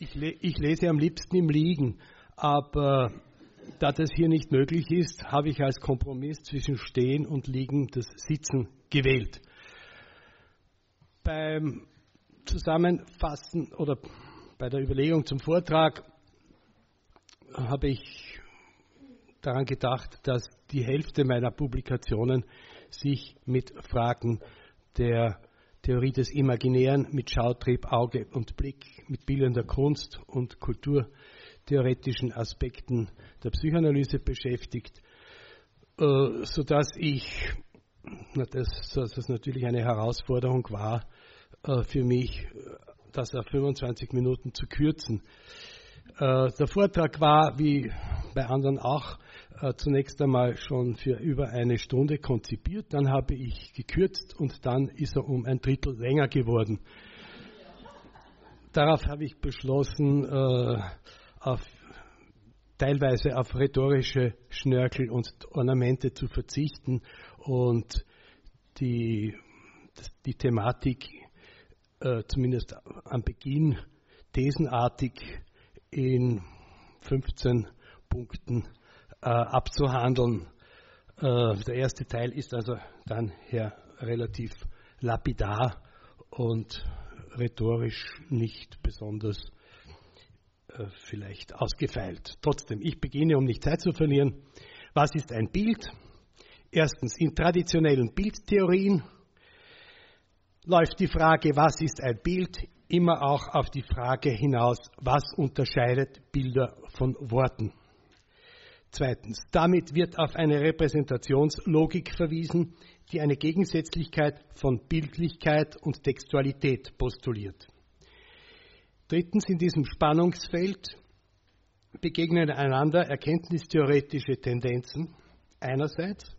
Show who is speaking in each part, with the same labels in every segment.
Speaker 1: Ich, le ich lese am liebsten im Liegen, aber da das hier nicht möglich ist, habe ich als Kompromiss zwischen Stehen und Liegen das Sitzen gewählt. Beim Zusammenfassen oder bei der Überlegung zum Vortrag habe ich daran gedacht, dass die Hälfte meiner Publikationen sich mit Fragen der Theorie des Imaginären, mit Schautrieb, Auge und Blick, mit bildender Kunst und kulturtheoretischen Aspekten der Psychoanalyse beschäftigt, äh, sodass ich, dass das natürlich eine Herausforderung war äh, für mich, das auf 25 Minuten zu kürzen. Äh, der Vortrag war, wie bei anderen auch, äh, zunächst einmal schon für über eine Stunde konzipiert, dann habe ich gekürzt und dann ist er um ein Drittel länger geworden. Darauf habe ich beschlossen, äh, auf, teilweise auf rhetorische Schnörkel und Ornamente zu verzichten und die, die Thematik äh, zumindest am Beginn thesenartig in 15 Punkten äh, abzuhandeln. Äh, der erste Teil ist also dann her relativ lapidar und rhetorisch nicht besonders äh, vielleicht ausgefeilt. Trotzdem, ich beginne, um nicht Zeit zu verlieren. Was ist ein Bild? Erstens, in traditionellen Bildtheorien läuft die Frage, was ist ein Bild, immer auch auf die Frage hinaus, was unterscheidet Bilder von Worten. Zweitens, damit wird auf eine Repräsentationslogik verwiesen, die eine Gegensätzlichkeit von Bildlichkeit und Textualität postuliert. Drittens, in diesem Spannungsfeld begegnen einander erkenntnistheoretische Tendenzen einerseits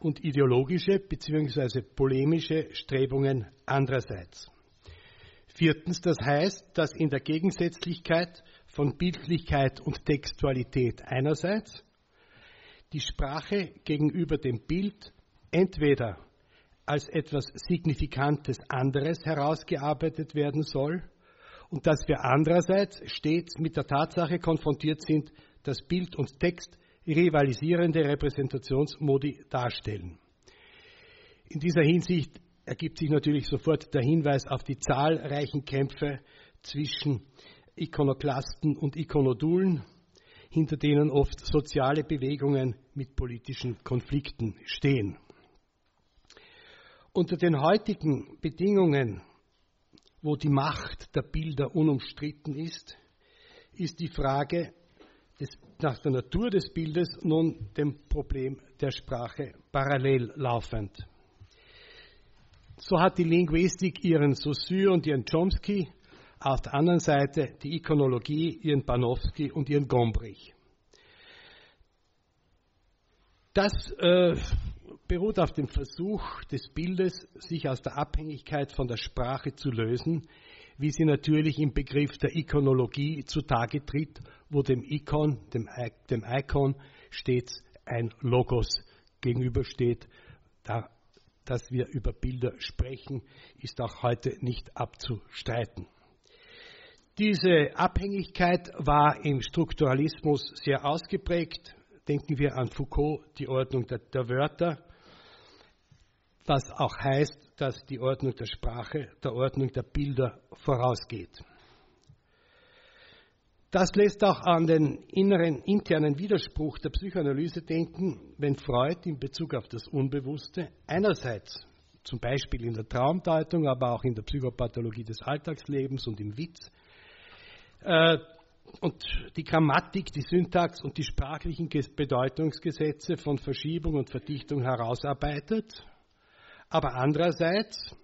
Speaker 1: und ideologische bzw. polemische Strebungen andererseits. Viertens, das heißt, dass in der Gegensätzlichkeit von Bildlichkeit und Textualität einerseits die Sprache gegenüber dem Bild entweder als etwas Signifikantes anderes herausgearbeitet werden soll und dass wir andererseits stets mit der Tatsache konfrontiert sind, dass Bild und Text rivalisierende Repräsentationsmodi darstellen. In dieser Hinsicht ergibt sich natürlich sofort der Hinweis auf die zahlreichen Kämpfe zwischen Ikonoklasten und Ikonodulen, hinter denen oft soziale Bewegungen mit politischen Konflikten stehen. Unter den heutigen Bedingungen, wo die Macht der Bilder unumstritten ist, ist die Frage des, nach der Natur des Bildes nun dem Problem der Sprache parallel laufend. So hat die Linguistik ihren Saussure und ihren Chomsky, auf der anderen Seite die Ikonologie ihren Panofsky und ihren Gombrich. Das äh, beruht auf dem Versuch des Bildes, sich aus der Abhängigkeit von der Sprache zu lösen, wie sie natürlich im Begriff der Ikonologie zutage tritt, wo dem Ikon, dem, dem Icon stets ein Logos gegenübersteht. Da dass wir über Bilder sprechen, ist auch heute nicht abzustreiten. Diese Abhängigkeit war im Strukturalismus sehr ausgeprägt. Denken wir an Foucault, die Ordnung der, der Wörter, was auch heißt, dass die Ordnung der Sprache der Ordnung der Bilder vorausgeht. Das lässt auch an den inneren, internen Widerspruch der Psychoanalyse denken, wenn Freud in Bezug auf das Unbewusste einerseits zum Beispiel in der Traumdeutung, aber auch in der Psychopathologie des Alltagslebens und im Witz und die Grammatik, die Syntax und die sprachlichen Bedeutungsgesetze von Verschiebung und Verdichtung herausarbeitet, aber andererseits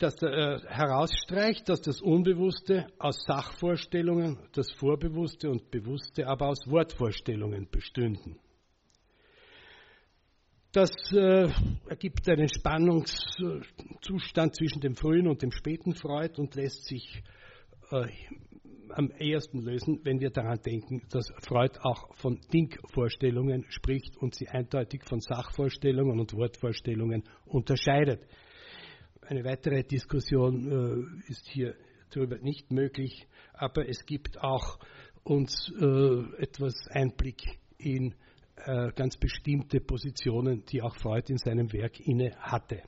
Speaker 1: dass äh, herausstreicht, dass das Unbewusste aus Sachvorstellungen, das Vorbewusste und Bewusste aber aus Wortvorstellungen bestünden. Das äh, ergibt einen Spannungszustand zwischen dem frühen und dem späten Freud und lässt sich äh, am ehesten lösen, wenn wir daran denken, dass Freud auch von Denkvorstellungen spricht und sie eindeutig von Sachvorstellungen und Wortvorstellungen unterscheidet. Eine weitere Diskussion äh, ist hier darüber nicht möglich, aber es gibt auch uns äh, etwas Einblick in äh, ganz bestimmte Positionen, die auch Freud in seinem Werk inne hatte.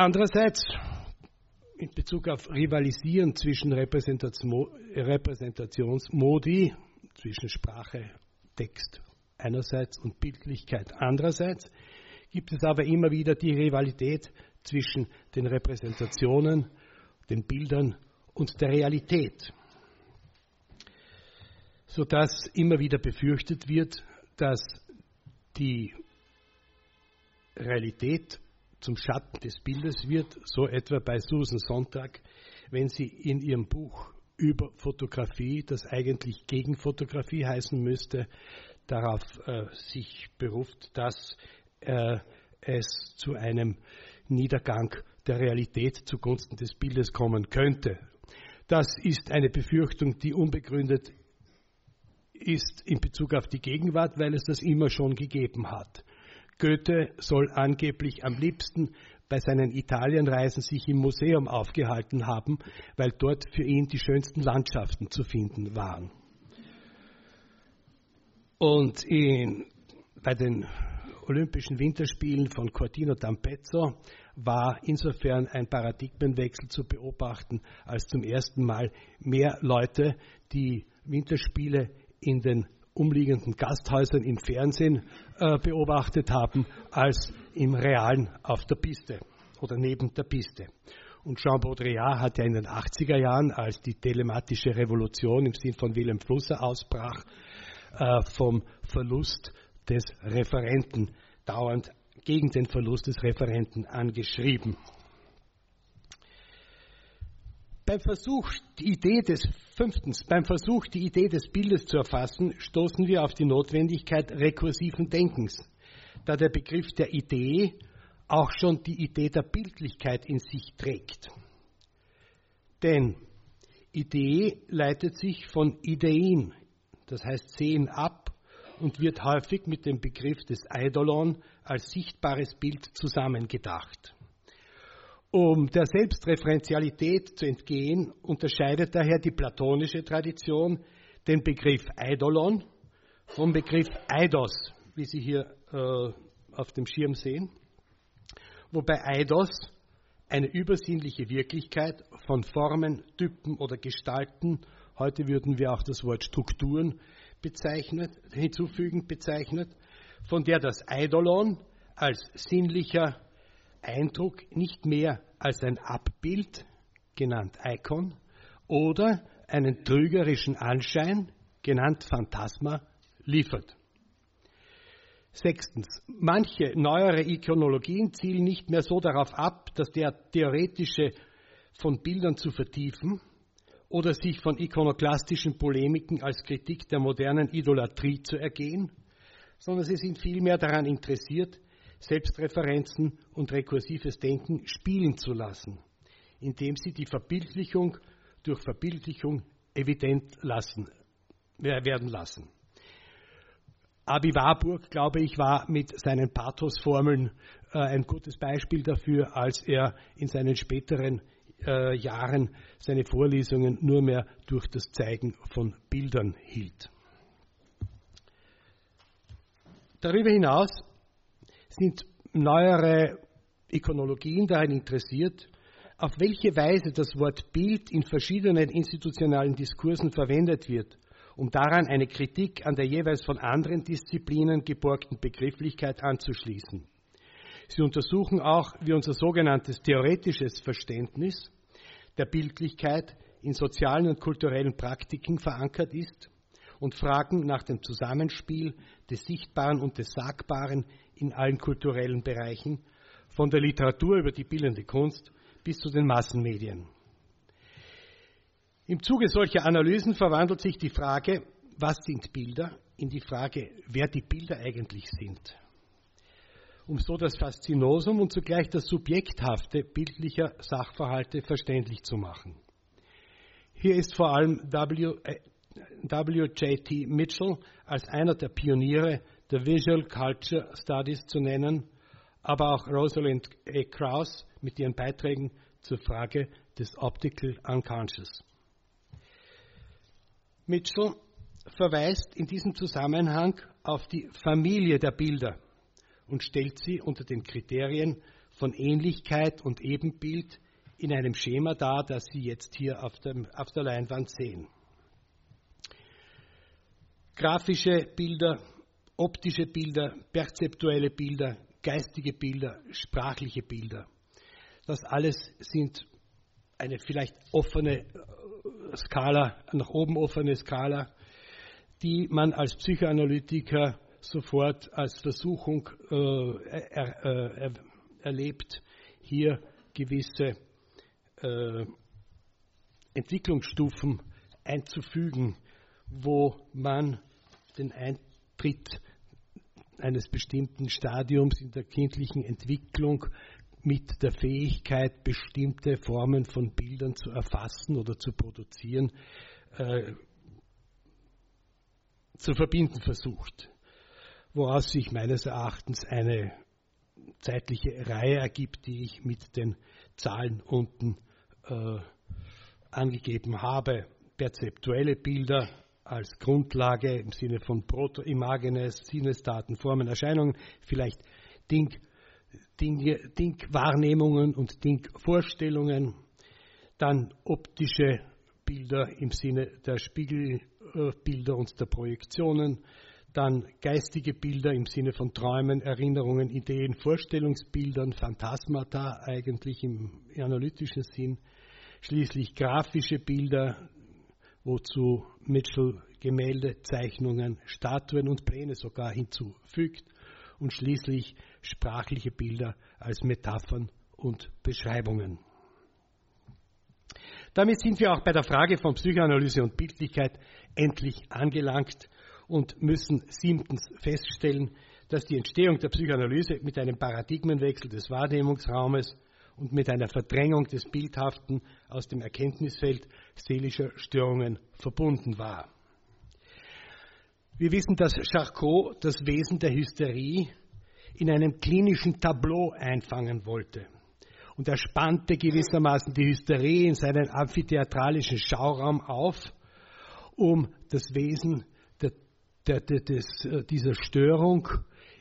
Speaker 1: Andererseits, in Bezug auf Rivalisieren zwischen Repräsentationsmodi, zwischen Sprache, Text einerseits und Bildlichkeit andererseits, gibt es aber immer wieder die Rivalität zwischen den Repräsentationen, den Bildern und der Realität, sodass immer wieder befürchtet wird, dass die Realität zum Schatten des Bildes wird, so etwa bei Susan Sonntag, wenn sie in ihrem Buch über Fotografie, das eigentlich gegen Fotografie heißen müsste, darauf äh, sich beruft, dass äh, es zu einem Niedergang der Realität zugunsten des Bildes kommen könnte. Das ist eine Befürchtung, die unbegründet ist in Bezug auf die Gegenwart, weil es das immer schon gegeben hat. Goethe soll angeblich am liebsten bei seinen Italienreisen sich im Museum aufgehalten haben, weil dort für ihn die schönsten Landschaften zu finden waren. Und in, bei den Olympischen Winterspielen von Cortino d'Ampezzo war insofern ein Paradigmenwechsel zu beobachten, als zum ersten Mal mehr Leute die Winterspiele in den umliegenden Gasthäusern im Fernsehen äh, beobachtet haben, als im Realen auf der Piste oder neben der Piste. Und Jean Baudrillard hat ja in den 80er Jahren, als die telematische Revolution im Sinn von Wilhelm Flusser ausbrach, äh, vom Verlust des Referenten dauernd gegen den Verlust des Referenten angeschrieben. Beim Versuch, die Idee des fünftens, beim Versuch, die Idee des Bildes zu erfassen, stoßen wir auf die Notwendigkeit rekursiven Denkens, da der Begriff der Idee auch schon die Idee der Bildlichkeit in sich trägt. Denn Idee leitet sich von Ideen, das heißt sehen ab und wird häufig mit dem Begriff des Eidolon als sichtbares Bild zusammengedacht. Um der Selbstreferenzialität zu entgehen, unterscheidet daher die platonische Tradition den Begriff Eidolon vom Begriff Eidos, wie Sie hier äh, auf dem Schirm sehen, wobei Eidos eine übersinnliche Wirklichkeit von Formen, Typen oder Gestalten, heute würden wir auch das Wort Strukturen bezeichnet, hinzufügend bezeichnet, von der das Eidolon als sinnlicher Eindruck nicht mehr als ein Abbild, genannt Icon, oder einen trügerischen Anschein, genannt Phantasma, liefert. Sechstens. Manche neuere Ikonologien zielen nicht mehr so darauf ab, dass der theoretische von Bildern zu vertiefen oder sich von ikonoklastischen Polemiken als Kritik der modernen Idolatrie zu ergehen, sondern sie sind vielmehr daran interessiert, Selbstreferenzen und rekursives Denken spielen zu lassen, indem sie die Verbildlichung durch Verbildlichung evident lassen, werden lassen. Abi Warburg, glaube ich, war mit seinen Pathos-Formeln äh, ein gutes Beispiel dafür, als er in seinen späteren äh, Jahren seine Vorlesungen nur mehr durch das Zeigen von Bildern hielt. Darüber hinaus sind neuere Ikonologien daran interessiert, auf welche Weise das Wort Bild in verschiedenen institutionalen Diskursen verwendet wird, um daran eine Kritik an der jeweils von anderen Disziplinen geborgten Begrifflichkeit anzuschließen. Sie untersuchen auch, wie unser sogenanntes theoretisches Verständnis der Bildlichkeit in sozialen und kulturellen Praktiken verankert ist und fragen nach dem Zusammenspiel des Sichtbaren und des Sagbaren in allen kulturellen Bereichen, von der Literatur über die bildende Kunst bis zu den Massenmedien. Im Zuge solcher Analysen verwandelt sich die Frage, was sind Bilder, in die Frage, wer die Bilder eigentlich sind. Um so das Faszinosum und zugleich das Subjekthafte bildlicher Sachverhalte verständlich zu machen. Hier ist vor allem w, äh, W.J.T. Mitchell als einer der Pioniere der Visual Culture Studies zu nennen, aber auch Rosalind A. Krauss mit ihren Beiträgen zur Frage des Optical Unconscious. Mitchell verweist in diesem Zusammenhang auf die Familie der Bilder und stellt sie unter den Kriterien von Ähnlichkeit und Ebenbild in einem Schema dar, das Sie jetzt hier auf, dem, auf der Leinwand sehen. Grafische Bilder, optische Bilder, perzeptuelle Bilder, geistige Bilder, sprachliche Bilder. Das alles sind eine vielleicht offene äh, Skala, nach oben offene Skala, die man als Psychoanalytiker sofort als Versuchung äh, er, äh, erlebt, hier gewisse äh, Entwicklungsstufen einzufügen, wo man den Eintritt eines bestimmten Stadiums in der kindlichen Entwicklung mit der Fähigkeit, bestimmte Formen von Bildern zu erfassen oder zu produzieren, äh, zu verbinden versucht, woraus sich meines Erachtens eine zeitliche Reihe ergibt, die ich mit den Zahlen unten äh, angegeben habe. Perzeptuelle Bilder als Grundlage im Sinne von Proto-Imagenes, Sinnesdaten, Formen, Erscheinungen, vielleicht Ding, Ding, Ding-Wahrnehmungen und Ding-Vorstellungen, dann optische Bilder im Sinne der Spiegelbilder und der Projektionen, dann geistige Bilder im Sinne von Träumen, Erinnerungen, Ideen, Vorstellungsbildern, Phantasmata eigentlich im analytischen Sinn, schließlich grafische Bilder, wozu Mitchell Gemälde, Zeichnungen, Statuen und Pläne sogar hinzufügt und schließlich sprachliche Bilder als Metaphern und Beschreibungen. Damit sind wir auch bei der Frage von Psychoanalyse und Bildlichkeit endlich angelangt und müssen siebtens feststellen, dass die Entstehung der Psychoanalyse mit einem Paradigmenwechsel des Wahrnehmungsraumes und mit einer Verdrängung des Bildhaften aus dem Erkenntnisfeld seelischer Störungen verbunden war. Wir wissen, dass Charcot das Wesen der Hysterie in einem klinischen Tableau einfangen wollte. Und er spannte gewissermaßen die Hysterie in seinen amphitheatralischen Schauraum auf, um das Wesen der, der, des, äh, dieser Störung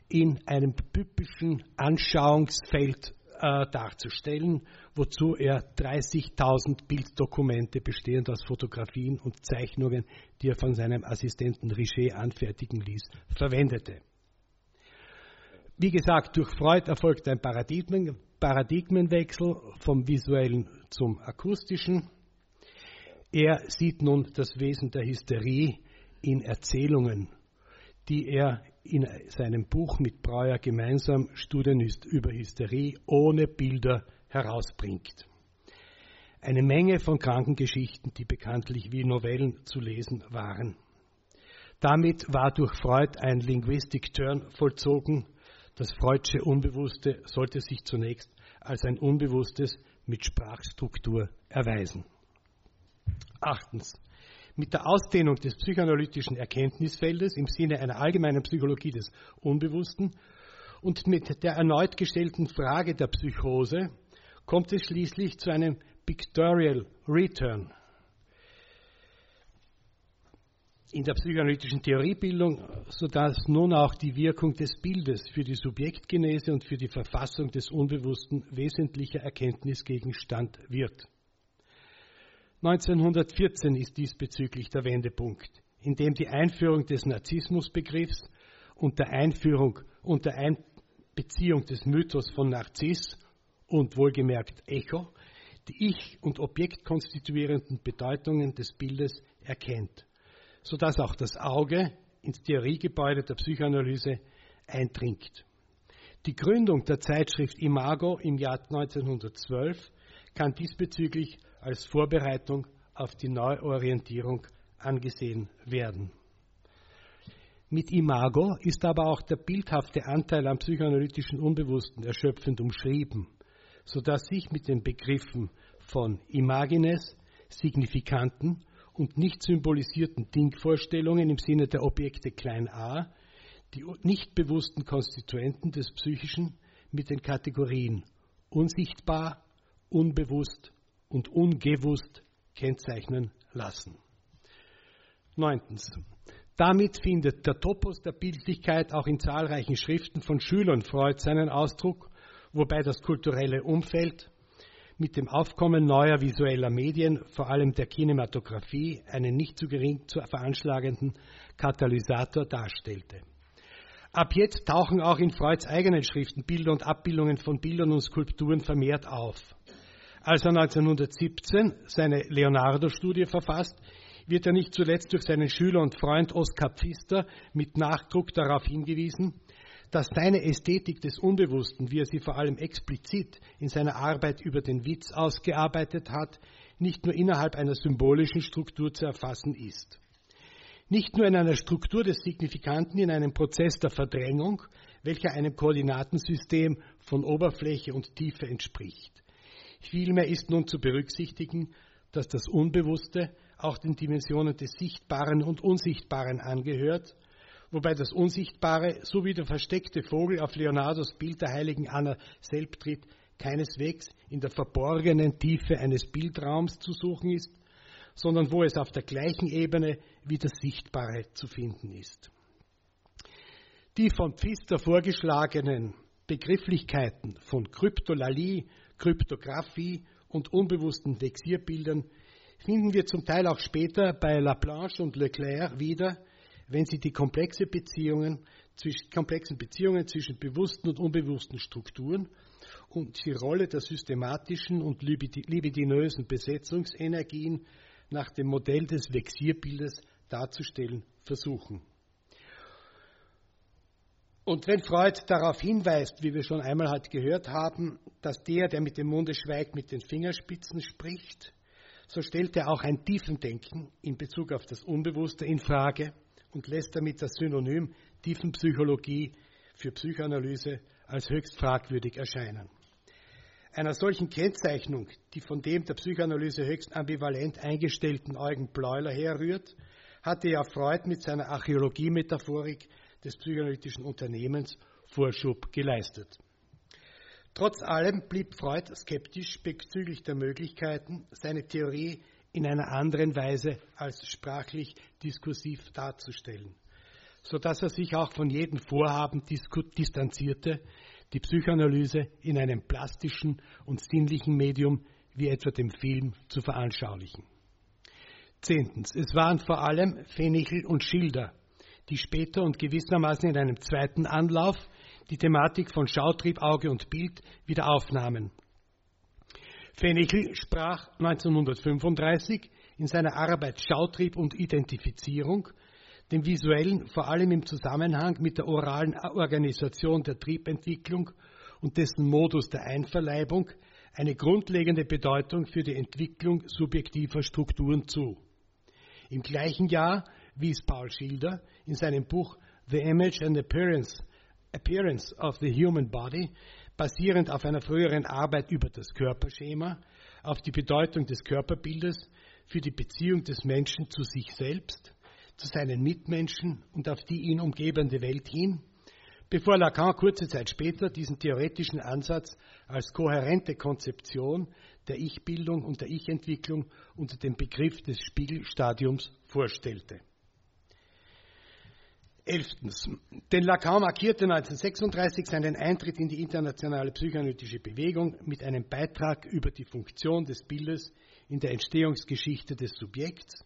Speaker 1: in einem typischen Anschauungsfeld äh, darzustellen, wozu er 30.000 Bilddokumente bestehend aus Fotografien und Zeichnungen, die er von seinem Assistenten Richer anfertigen ließ, verwendete. Wie gesagt, durch Freud erfolgt ein Paradigmen, Paradigmenwechsel vom visuellen zum akustischen. Er sieht nun das Wesen der Hysterie in Erzählungen die er in seinem Buch mit Breuer gemeinsam Studien über Hysterie ohne Bilder herausbringt. Eine Menge von Krankengeschichten, die bekanntlich wie Novellen zu lesen waren. Damit war durch Freud ein Linguistic Turn vollzogen. Das Freudsche Unbewusste sollte sich zunächst als ein Unbewusstes mit Sprachstruktur erweisen. Achtens. Mit der Ausdehnung des psychoanalytischen Erkenntnisfeldes im Sinne einer allgemeinen Psychologie des Unbewussten und mit der erneut gestellten Frage der Psychose kommt es schließlich zu einem Pictorial Return. In der psychoanalytischen Theoriebildung, sodass nun auch die Wirkung des Bildes für die Subjektgenese und für die Verfassung des Unbewussten wesentlicher Erkenntnisgegenstand wird. 1914 ist diesbezüglich der Wendepunkt, in dem die Einführung des Narzissmusbegriffs und der Einführung und der Einbeziehung des Mythos von Narziss und wohlgemerkt Echo die ich- und objektkonstituierenden Bedeutungen des Bildes erkennt, sodass auch das Auge ins Theoriegebäude der Psychoanalyse eindringt. Die Gründung der Zeitschrift Imago im Jahr 1912 kann diesbezüglich als Vorbereitung auf die Neuorientierung angesehen werden. Mit Imago ist aber auch der bildhafte Anteil am psychoanalytischen Unbewussten erschöpfend umschrieben, sodass sich mit den Begriffen von Imagines, signifikanten und nicht symbolisierten Dingvorstellungen im Sinne der Objekte klein a, die nicht bewussten Konstituenten des Psychischen, mit den Kategorien unsichtbar, unbewusst und ungewusst kennzeichnen lassen. Neuntens. Damit findet der Topos der Bildlichkeit auch in zahlreichen Schriften von Schülern Freud seinen Ausdruck, wobei das kulturelle Umfeld mit dem Aufkommen neuer visueller Medien, vor allem der Kinematografie, einen nicht zu gering zu veranschlagenden Katalysator darstellte. Ab jetzt tauchen auch in Freuds eigenen Schriften Bilder und Abbildungen von Bildern und Skulpturen vermehrt auf. Als er 1917 seine Leonardo-Studie verfasst, wird er nicht zuletzt durch seinen Schüler und Freund Oskar Pfister mit Nachdruck darauf hingewiesen, dass seine Ästhetik des Unbewussten, wie er sie vor allem explizit in seiner Arbeit über den Witz ausgearbeitet hat, nicht nur innerhalb einer symbolischen Struktur zu erfassen ist. Nicht nur in einer Struktur des Signifikanten, in einem Prozess der Verdrängung, welcher einem Koordinatensystem von Oberfläche und Tiefe entspricht. Vielmehr ist nun zu berücksichtigen, dass das Unbewusste auch den Dimensionen des Sichtbaren und Unsichtbaren angehört, wobei das Unsichtbare, so wie der versteckte Vogel auf Leonardos Bild der heiligen Anna selbst tritt, keineswegs in der verborgenen Tiefe eines Bildraums zu suchen ist, sondern wo es auf der gleichen Ebene wie das Sichtbare zu finden ist. Die von Pfister vorgeschlagenen Begrifflichkeiten von Kryptolalie, Kryptographie und unbewussten Vexierbildern finden wir zum Teil auch später bei Laplanche und Leclerc wieder, wenn sie die komplexe Beziehungen, komplexen Beziehungen zwischen bewussten und unbewussten Strukturen und die Rolle der systematischen und libidinösen Besetzungsenergien nach dem Modell des Vexierbildes darzustellen versuchen. Und wenn Freud darauf hinweist, wie wir schon einmal halt gehört haben, dass der, der mit dem Munde schweigt, mit den Fingerspitzen spricht, so stellt er auch ein Tiefendenken in Bezug auf das Unbewusste in Frage und lässt damit das Synonym Tiefenpsychologie für Psychoanalyse als höchst fragwürdig erscheinen. Einer solchen Kennzeichnung, die von dem der Psychoanalyse höchst ambivalent eingestellten Eugen Bleuler herrührt, hatte ja Freud mit seiner Archäologie-Metaphorik des psychoanalytischen Unternehmens Vorschub geleistet. Trotz allem blieb Freud skeptisch bezüglich der Möglichkeiten, seine Theorie in einer anderen Weise als sprachlich diskursiv darzustellen, sodass er sich auch von jedem Vorhaben distanzierte, die Psychoanalyse in einem plastischen und sinnlichen Medium wie etwa dem Film zu veranschaulichen. Zehntens. Es waren vor allem Fenichel und Schilder, die später und gewissermaßen in einem zweiten Anlauf die Thematik von Schautrieb, Auge und Bild wieder aufnahmen. Fenichel sprach 1935 in seiner Arbeit Schautrieb und Identifizierung dem visuellen vor allem im Zusammenhang mit der oralen Organisation der Triebentwicklung und dessen Modus der Einverleibung eine grundlegende Bedeutung für die Entwicklung subjektiver Strukturen zu. Im gleichen Jahr wies Paul Schilder in seinem Buch The Image and Appearance Appearance of the Human Body, basierend auf einer früheren Arbeit über das Körperschema, auf die Bedeutung des Körperbildes für die Beziehung des Menschen zu sich selbst, zu seinen Mitmenschen und auf die ihn umgebende Welt hin, bevor Lacan kurze Zeit später diesen theoretischen Ansatz als kohärente Konzeption der Ich-Bildung und der Ich-Entwicklung unter dem Begriff des Spiegelstadiums vorstellte. Elftens. Denn Lacan markierte 1936 seinen Eintritt in die internationale psychoanalytische Bewegung mit einem Beitrag über die Funktion des Bildes in der Entstehungsgeschichte des Subjekts,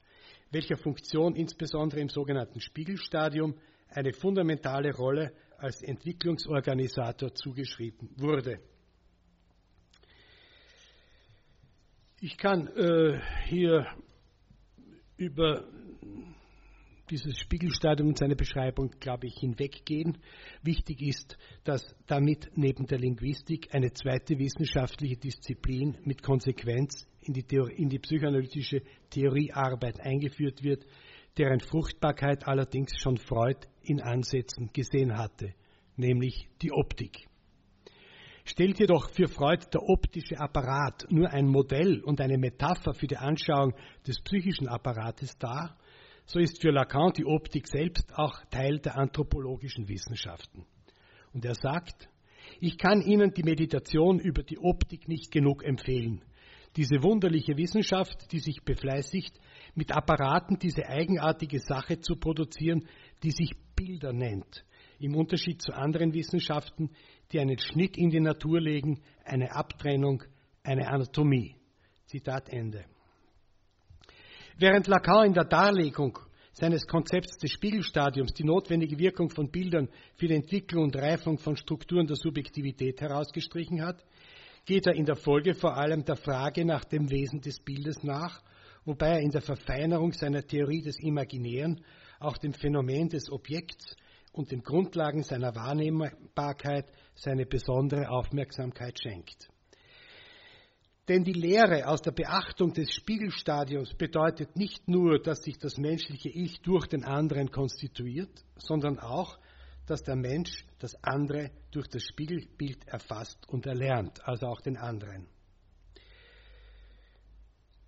Speaker 1: welcher Funktion insbesondere im sogenannten Spiegelstadium eine fundamentale Rolle als Entwicklungsorganisator zugeschrieben wurde. Ich kann äh, hier über dieses Spiegelstadium und seine Beschreibung, glaube ich, hinweggehen. Wichtig ist, dass damit neben der Linguistik eine zweite wissenschaftliche Disziplin mit Konsequenz in die, Theorie, in die psychoanalytische Theoriearbeit eingeführt wird, deren Fruchtbarkeit allerdings schon Freud in Ansätzen gesehen hatte, nämlich die Optik. Stellt jedoch für Freud der optische Apparat nur ein Modell und eine Metapher für die Anschauung des psychischen Apparates dar, so ist für Lacan die Optik selbst auch Teil der anthropologischen Wissenschaften. Und er sagt, Ich kann Ihnen die Meditation über die Optik nicht genug empfehlen. Diese wunderliche Wissenschaft, die sich befleißigt, mit Apparaten diese eigenartige Sache zu produzieren, die sich Bilder nennt. Im Unterschied zu anderen Wissenschaften, die einen Schnitt in die Natur legen, eine Abtrennung, eine Anatomie. Zitat Ende. Während Lacan in der Darlegung seines Konzepts des Spiegelstadiums die notwendige Wirkung von Bildern für die Entwicklung und Reifung von Strukturen der Subjektivität herausgestrichen hat, geht er in der Folge vor allem der Frage nach dem Wesen des Bildes nach, wobei er in der Verfeinerung seiner Theorie des Imaginären auch dem Phänomen des Objekts und den Grundlagen seiner Wahrnehmbarkeit seine besondere Aufmerksamkeit schenkt. Denn die Lehre aus der Beachtung des Spiegelstadiums bedeutet nicht nur, dass sich das menschliche Ich durch den anderen konstituiert, sondern auch, dass der Mensch das andere durch das Spiegelbild erfasst und erlernt, also auch den anderen.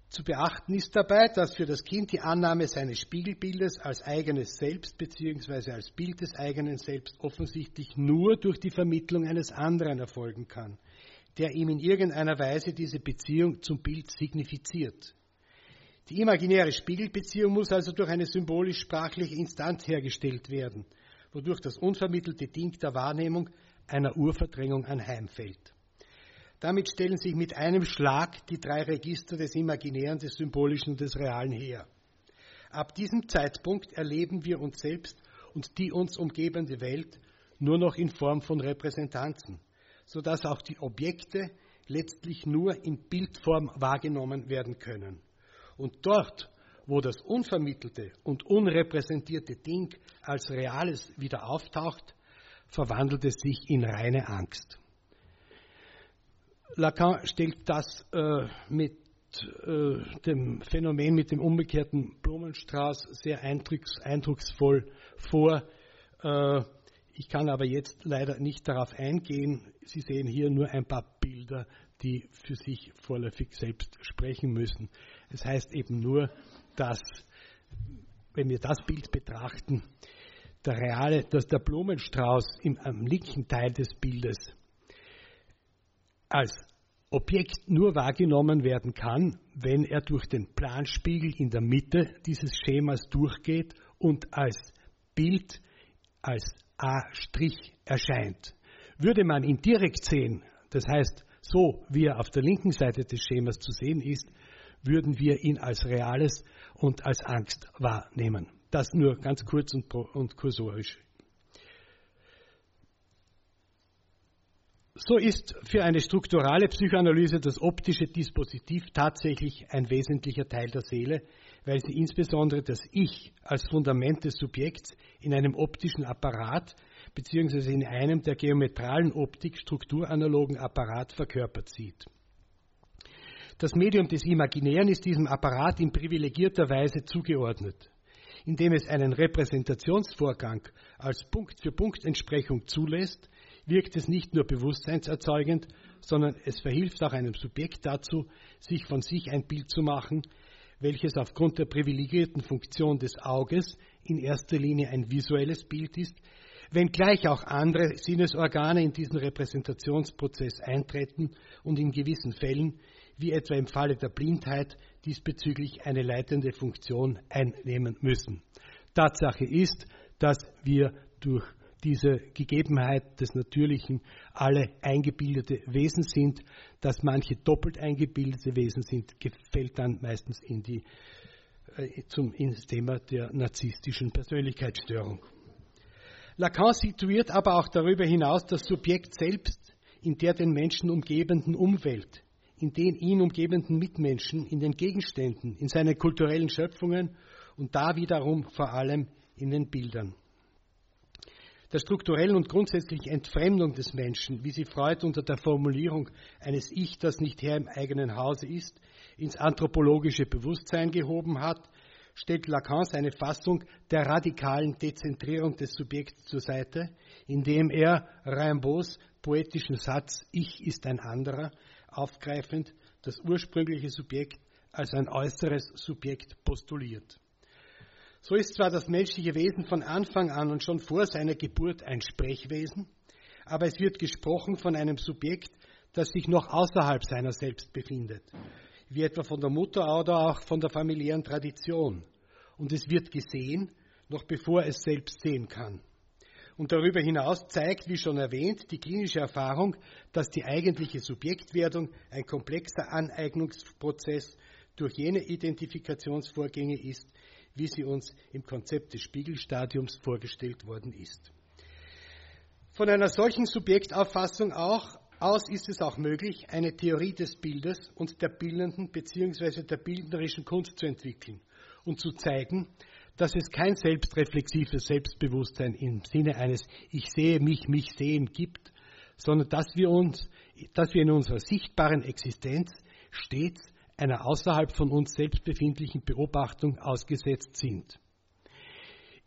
Speaker 1: Zu beachten ist dabei, dass für das Kind die Annahme seines Spiegelbildes als eigenes Selbst bzw. als Bild des eigenen Selbst offensichtlich nur durch die Vermittlung eines anderen erfolgen kann der ihm in irgendeiner Weise diese Beziehung zum Bild signifiziert. Die imaginäre Spiegelbeziehung muss also durch eine symbolisch-sprachliche Instanz hergestellt werden, wodurch das unvermittelte Ding der Wahrnehmung einer Urverdrängung anheimfällt. Damit stellen sich mit einem Schlag die drei Register des Imaginären, des Symbolischen und des Realen her. Ab diesem Zeitpunkt erleben wir uns selbst und die uns umgebende Welt nur noch in Form von Repräsentanzen sodass auch die Objekte letztlich nur in Bildform wahrgenommen werden können. Und dort, wo das unvermittelte und unrepräsentierte Ding als Reales wieder auftaucht, verwandelt es sich in reine Angst. Lacan stellt das äh, mit äh, dem Phänomen mit dem umgekehrten Blumenstrauß sehr eindrucks, eindrucksvoll vor. Äh, ich kann aber jetzt leider nicht darauf eingehen. Sie sehen hier nur ein paar Bilder, die für sich vorläufig selbst sprechen müssen. Es heißt eben nur, dass, wenn wir das Bild betrachten, der reale, dass der Blumenstrauß im, am linken Teil des Bildes als Objekt nur wahrgenommen werden kann, wenn er durch den Planspiegel in der Mitte dieses Schemas durchgeht und als Bild, als A' erscheint. Würde man ihn direkt sehen, das heißt so, wie er auf der linken Seite des Schemas zu sehen ist, würden wir ihn als Reales und als Angst wahrnehmen. Das nur ganz kurz und, und kursorisch. So ist für eine strukturale Psychoanalyse das optische Dispositiv tatsächlich ein wesentlicher Teil der Seele, weil sie insbesondere das Ich als Fundament des Subjekts in einem optischen Apparat bzw. in einem der geometralen Optik strukturanalogen Apparat verkörpert sieht. Das Medium des Imaginären ist diesem Apparat in privilegierter Weise zugeordnet. Indem es einen Repräsentationsvorgang als Punkt-für-Punkt-Entsprechung zulässt, wirkt es nicht nur bewusstseinserzeugend, sondern es verhilft auch einem Subjekt dazu, sich von sich ein Bild zu machen, welches aufgrund der privilegierten Funktion des Auges in erster Linie ein visuelles Bild ist, wenngleich auch andere Sinnesorgane in diesen Repräsentationsprozess eintreten und in gewissen Fällen, wie etwa im Falle der Blindheit, diesbezüglich eine leitende Funktion einnehmen müssen. Tatsache ist, dass wir durch diese Gegebenheit des Natürlichen alle eingebildete Wesen sind. Dass manche doppelt eingebildete Wesen sind, gefällt dann meistens in die, äh, zum, ins Thema der narzisstischen Persönlichkeitsstörung. Lacan situiert aber auch darüber hinaus das Subjekt selbst in der den Menschen umgebenden Umwelt, in den ihn umgebenden Mitmenschen, in den Gegenständen, in seinen kulturellen Schöpfungen und da wiederum vor allem in den Bildern der strukturellen und grundsätzlichen Entfremdung des Menschen, wie sie Freud unter der Formulierung eines Ich, das nicht Herr im eigenen Hause ist, ins anthropologische Bewusstsein gehoben hat, stellt Lacan seine Fassung der radikalen Dezentrierung des Subjekts zur Seite, indem er Rimbaud's poetischen Satz Ich ist ein anderer aufgreifend das ursprüngliche Subjekt als ein äußeres Subjekt postuliert. So ist zwar das menschliche Wesen von Anfang an und schon vor seiner Geburt ein Sprechwesen, aber es wird gesprochen von einem Subjekt, das sich noch außerhalb seiner selbst befindet, wie etwa von der Mutter oder auch von der familiären Tradition. Und es wird gesehen, noch bevor es selbst sehen kann. Und darüber hinaus zeigt, wie schon erwähnt, die klinische Erfahrung, dass die eigentliche Subjektwerdung ein komplexer Aneignungsprozess durch jene Identifikationsvorgänge ist, wie sie uns im Konzept des Spiegelstadiums vorgestellt worden ist. Von einer solchen Subjektauffassung auch aus ist es auch möglich, eine Theorie des Bildes und der bildenden bzw. der bildnerischen Kunst zu entwickeln und zu zeigen, dass es kein selbstreflexives Selbstbewusstsein im Sinne eines Ich sehe mich, mich sehen gibt, sondern dass wir uns, dass wir in unserer sichtbaren Existenz stets einer außerhalb von uns selbst befindlichen Beobachtung ausgesetzt sind.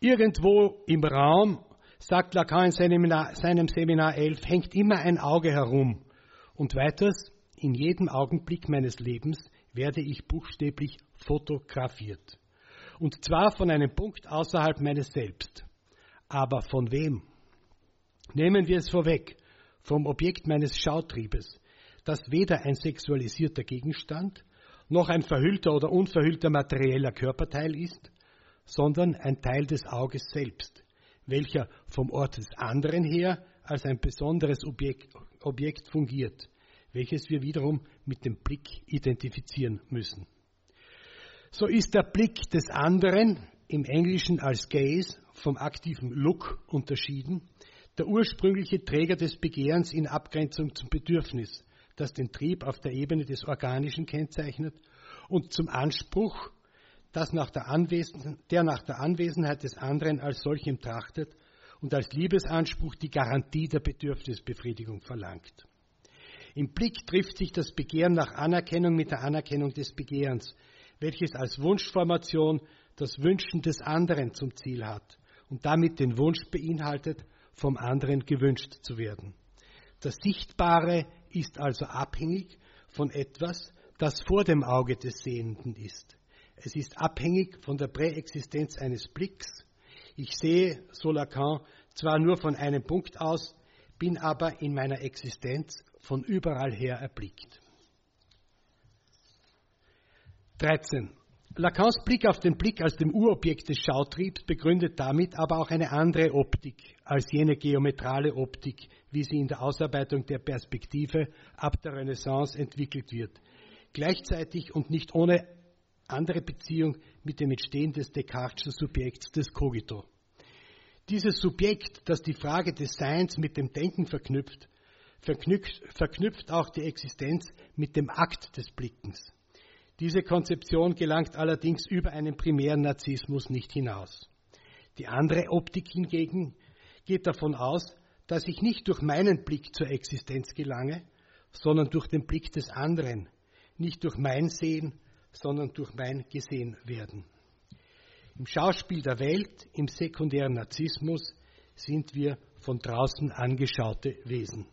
Speaker 1: Irgendwo im Raum, sagt Lacan in seinem, Seminar 11, hängt immer ein Auge herum. Und weiters, in jedem Augenblick meines Lebens werde ich buchstäblich fotografiert. Und zwar von einem Punkt außerhalb meines Selbst. Aber von wem? Nehmen wir es vorweg, vom Objekt meines Schautriebes, das weder ein sexualisierter Gegenstand noch ein verhüllter oder unverhüllter materieller Körperteil ist, sondern ein Teil des Auges selbst, welcher vom Ort des anderen her als ein besonderes Objekt, Objekt fungiert, welches wir wiederum mit dem Blick identifizieren müssen. So ist der Blick des anderen im Englischen als Gaze vom aktiven Look unterschieden, der ursprüngliche Träger des Begehrens in Abgrenzung zum Bedürfnis, das den Trieb auf der Ebene des Organischen kennzeichnet, und zum Anspruch, das nach der, der nach der Anwesenheit des anderen als solchem trachtet und als Liebesanspruch die Garantie der Bedürfnisbefriedigung verlangt. Im Blick trifft sich das Begehren nach Anerkennung mit der Anerkennung des Begehrens, welches als Wunschformation das Wünschen des anderen zum Ziel hat und damit den Wunsch beinhaltet, vom anderen gewünscht zu werden. Das Sichtbare ist also abhängig von etwas, das vor dem Auge des Sehenden ist. Es ist abhängig von der Präexistenz eines Blicks. Ich sehe, so Lacan, zwar nur von einem Punkt aus, bin aber in meiner Existenz von überall her erblickt. 13. Lacans Blick auf den Blick als dem Urobjekt des Schautriebs begründet damit aber auch eine andere Optik als jene geometrale Optik, wie sie in der Ausarbeitung der Perspektive ab der Renaissance entwickelt wird. Gleichzeitig und nicht ohne andere Beziehung mit dem Entstehen des Descartes'schen Subjekts des Cogito. Dieses Subjekt, das die Frage des Seins mit dem Denken verknüpft, verknüpft, verknüpft auch die Existenz mit dem Akt des Blickens. Diese Konzeption gelangt allerdings über einen primären Narzissmus nicht hinaus. Die andere Optik hingegen geht davon aus, dass ich nicht durch meinen Blick zur Existenz gelange, sondern durch den Blick des anderen, nicht durch mein Sehen, sondern durch mein Gesehenwerden. Im Schauspiel der Welt, im sekundären Narzissmus, sind wir von draußen angeschaute Wesen.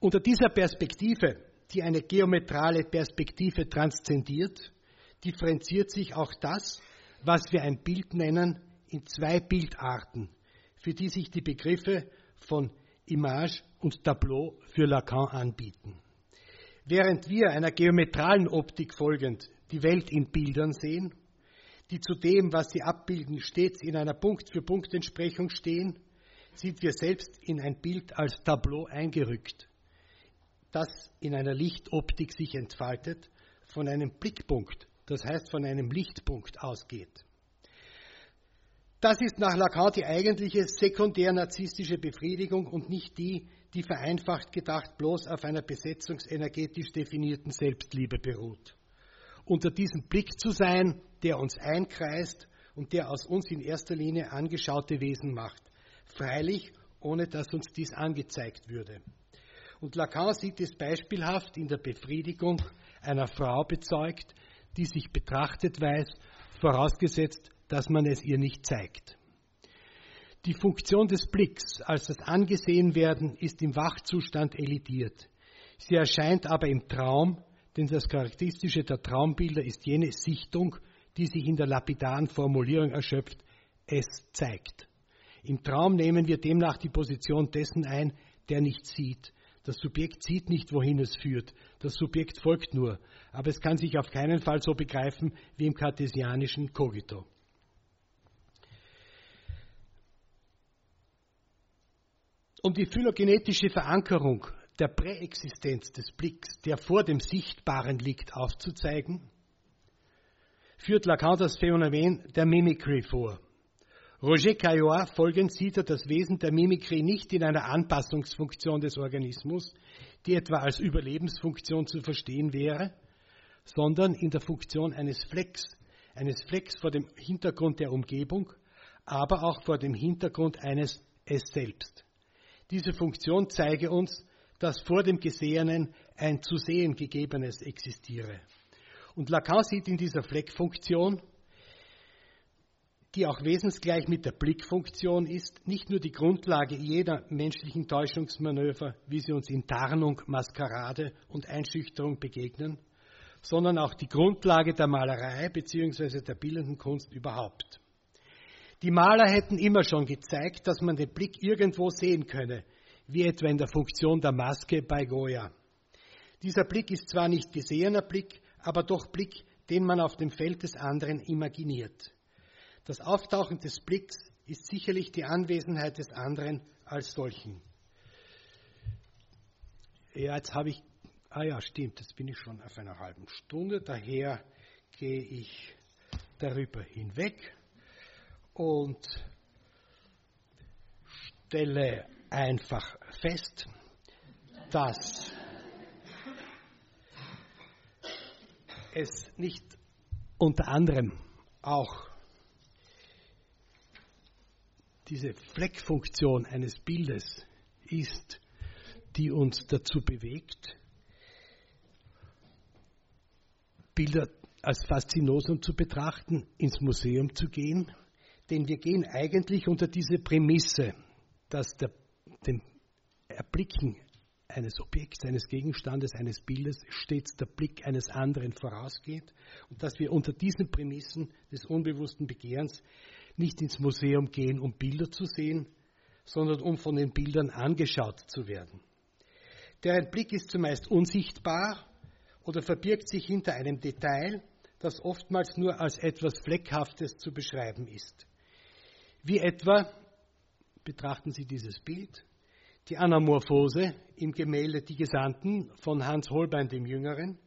Speaker 1: Unter dieser Perspektive die eine geometrale Perspektive transzendiert, differenziert sich auch das, was wir ein Bild nennen, in zwei Bildarten, für die sich die Begriffe von Image und Tableau für Lacan anbieten. Während wir einer geometralen Optik folgend die Welt in Bildern sehen, die zu dem, was sie abbilden, stets in einer Punkt-für-Punkt-Entsprechung stehen, sind wir selbst in ein Bild als Tableau eingerückt das in einer Lichtoptik sich entfaltet, von einem Blickpunkt, das heißt von einem Lichtpunkt ausgeht. Das ist nach Lacan die eigentliche sekundär-narzisstische Befriedigung und nicht die, die vereinfacht gedacht bloß auf einer besetzungsenergetisch definierten Selbstliebe beruht. Unter diesem Blick zu sein, der uns einkreist und der aus uns in erster Linie angeschaute Wesen macht, freilich ohne dass uns dies angezeigt würde. Und Lacan sieht es beispielhaft in der Befriedigung einer Frau bezeugt, die sich betrachtet weiß, vorausgesetzt, dass man es ihr nicht zeigt. Die Funktion des Blicks als das Angesehenwerden ist im Wachzustand elitiert. Sie erscheint aber im Traum, denn das Charakteristische der Traumbilder ist jene Sichtung, die sich in der lapidaren Formulierung erschöpft, es zeigt. Im Traum nehmen wir demnach die Position dessen ein, der nicht sieht. Das Subjekt sieht nicht, wohin es führt. Das Subjekt folgt nur. Aber es kann sich auf keinen Fall so begreifen wie im kartesianischen Cogito. Um die phylogenetische Verankerung der Präexistenz des Blicks, der vor dem Sichtbaren liegt, aufzuzeigen, führt Lacan das Phänomen der Mimikry vor. Roger Caillois folgend sieht er das Wesen der Mimikry nicht in einer Anpassungsfunktion des Organismus, die etwa als Überlebensfunktion zu verstehen wäre, sondern in der Funktion eines Flecks, eines Flecks vor dem Hintergrund der Umgebung, aber auch vor dem Hintergrund eines Es selbst. Diese Funktion zeige uns, dass vor dem Gesehenen ein zu sehen gegebenes existiere. Und Lacan sieht in dieser Fleckfunktion, die auch wesensgleich mit der Blickfunktion ist, nicht nur die Grundlage jeder menschlichen Täuschungsmanöver, wie sie uns in Tarnung, Maskerade und Einschüchterung begegnen, sondern auch die Grundlage der Malerei bzw. der bildenden Kunst überhaupt. Die Maler hätten immer schon gezeigt, dass man den Blick irgendwo sehen könne, wie etwa in der Funktion der Maske bei Goya. Dieser Blick ist zwar nicht gesehener Blick, aber doch Blick, den man auf dem Feld des anderen imaginiert. Das Auftauchen des Blicks ist sicherlich die Anwesenheit des anderen als solchen. Ja, jetzt habe ich, ah ja, stimmt, jetzt bin ich schon auf einer halben Stunde, daher gehe ich darüber hinweg und stelle einfach fest, dass es nicht unter anderem auch diese Fleckfunktion eines Bildes ist, die uns dazu bewegt, Bilder als Faszinosum zu betrachten, ins Museum zu gehen. Denn wir gehen eigentlich unter diese Prämisse, dass der, dem Erblicken eines Objekts, eines Gegenstandes, eines Bildes stets der Blick eines anderen vorausgeht. Und dass wir unter diesen Prämissen des unbewussten Begehrens nicht ins Museum gehen, um Bilder zu sehen, sondern um von den Bildern angeschaut zu werden. Deren Blick ist zumeist unsichtbar oder verbirgt sich hinter einem Detail, das oftmals nur als etwas Fleckhaftes zu beschreiben ist. Wie etwa, betrachten Sie dieses Bild, die Anamorphose im Gemälde Die Gesandten von Hans Holbein dem Jüngeren,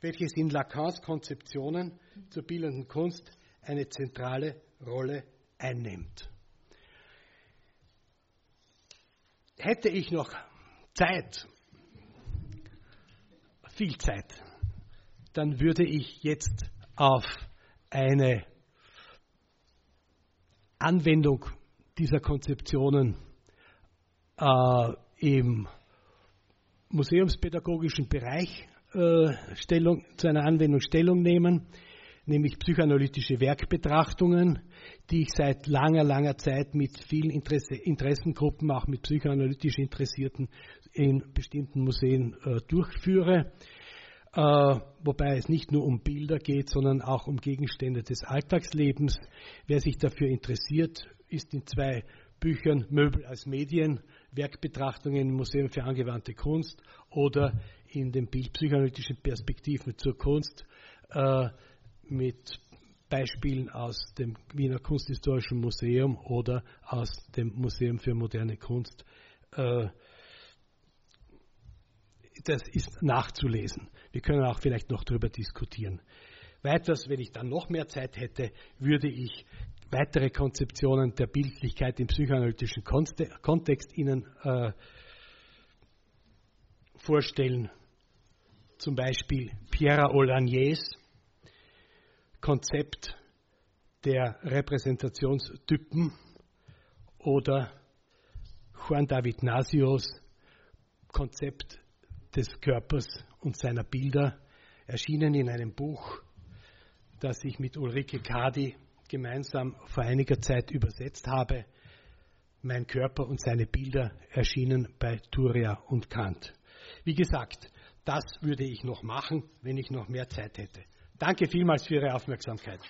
Speaker 1: welches in Lacans Konzeptionen zur bildenden Kunst eine zentrale Rolle einnimmt. Hätte ich noch Zeit, viel Zeit, dann würde ich jetzt auf eine Anwendung dieser Konzeptionen äh, im museumspädagogischen Bereich äh, Stellung, zu einer Anwendung Stellung nehmen, nämlich psychoanalytische Werkbetrachtungen, die ich seit langer, langer Zeit mit vielen Interesse, Interessengruppen, auch mit psychoanalytisch Interessierten in bestimmten Museen äh, durchführe. Äh, wobei es nicht nur um Bilder geht, sondern auch um Gegenstände des Alltagslebens. Wer sich dafür interessiert, ist in zwei Büchern Möbel als Medien, Werkbetrachtungen im Museum für angewandte Kunst oder in den bildpsychoanalytischen Perspektiven zur Kunst äh, mit Beispielen aus dem Wiener Kunsthistorischen Museum oder aus dem Museum für moderne Kunst. Äh, das ist nachzulesen. Wir können auch vielleicht noch darüber diskutieren. Weiters, wenn ich dann noch mehr Zeit hätte, würde ich weitere Konzeptionen der Bildlichkeit im psychoanalytischen Kontext Ihnen äh, vorstellen. Zum Beispiel Pierre Olagniers Konzept der Repräsentationstypen oder Juan David Nasios Konzept des Körpers und seiner Bilder, erschienen in einem Buch, das ich mit Ulrike Kadi gemeinsam vor einiger Zeit übersetzt habe. Mein Körper und seine Bilder erschienen bei Turia und Kant. Wie gesagt, das würde ich noch machen, wenn ich noch mehr Zeit hätte. Danke vielmals für Ihre Aufmerksamkeit.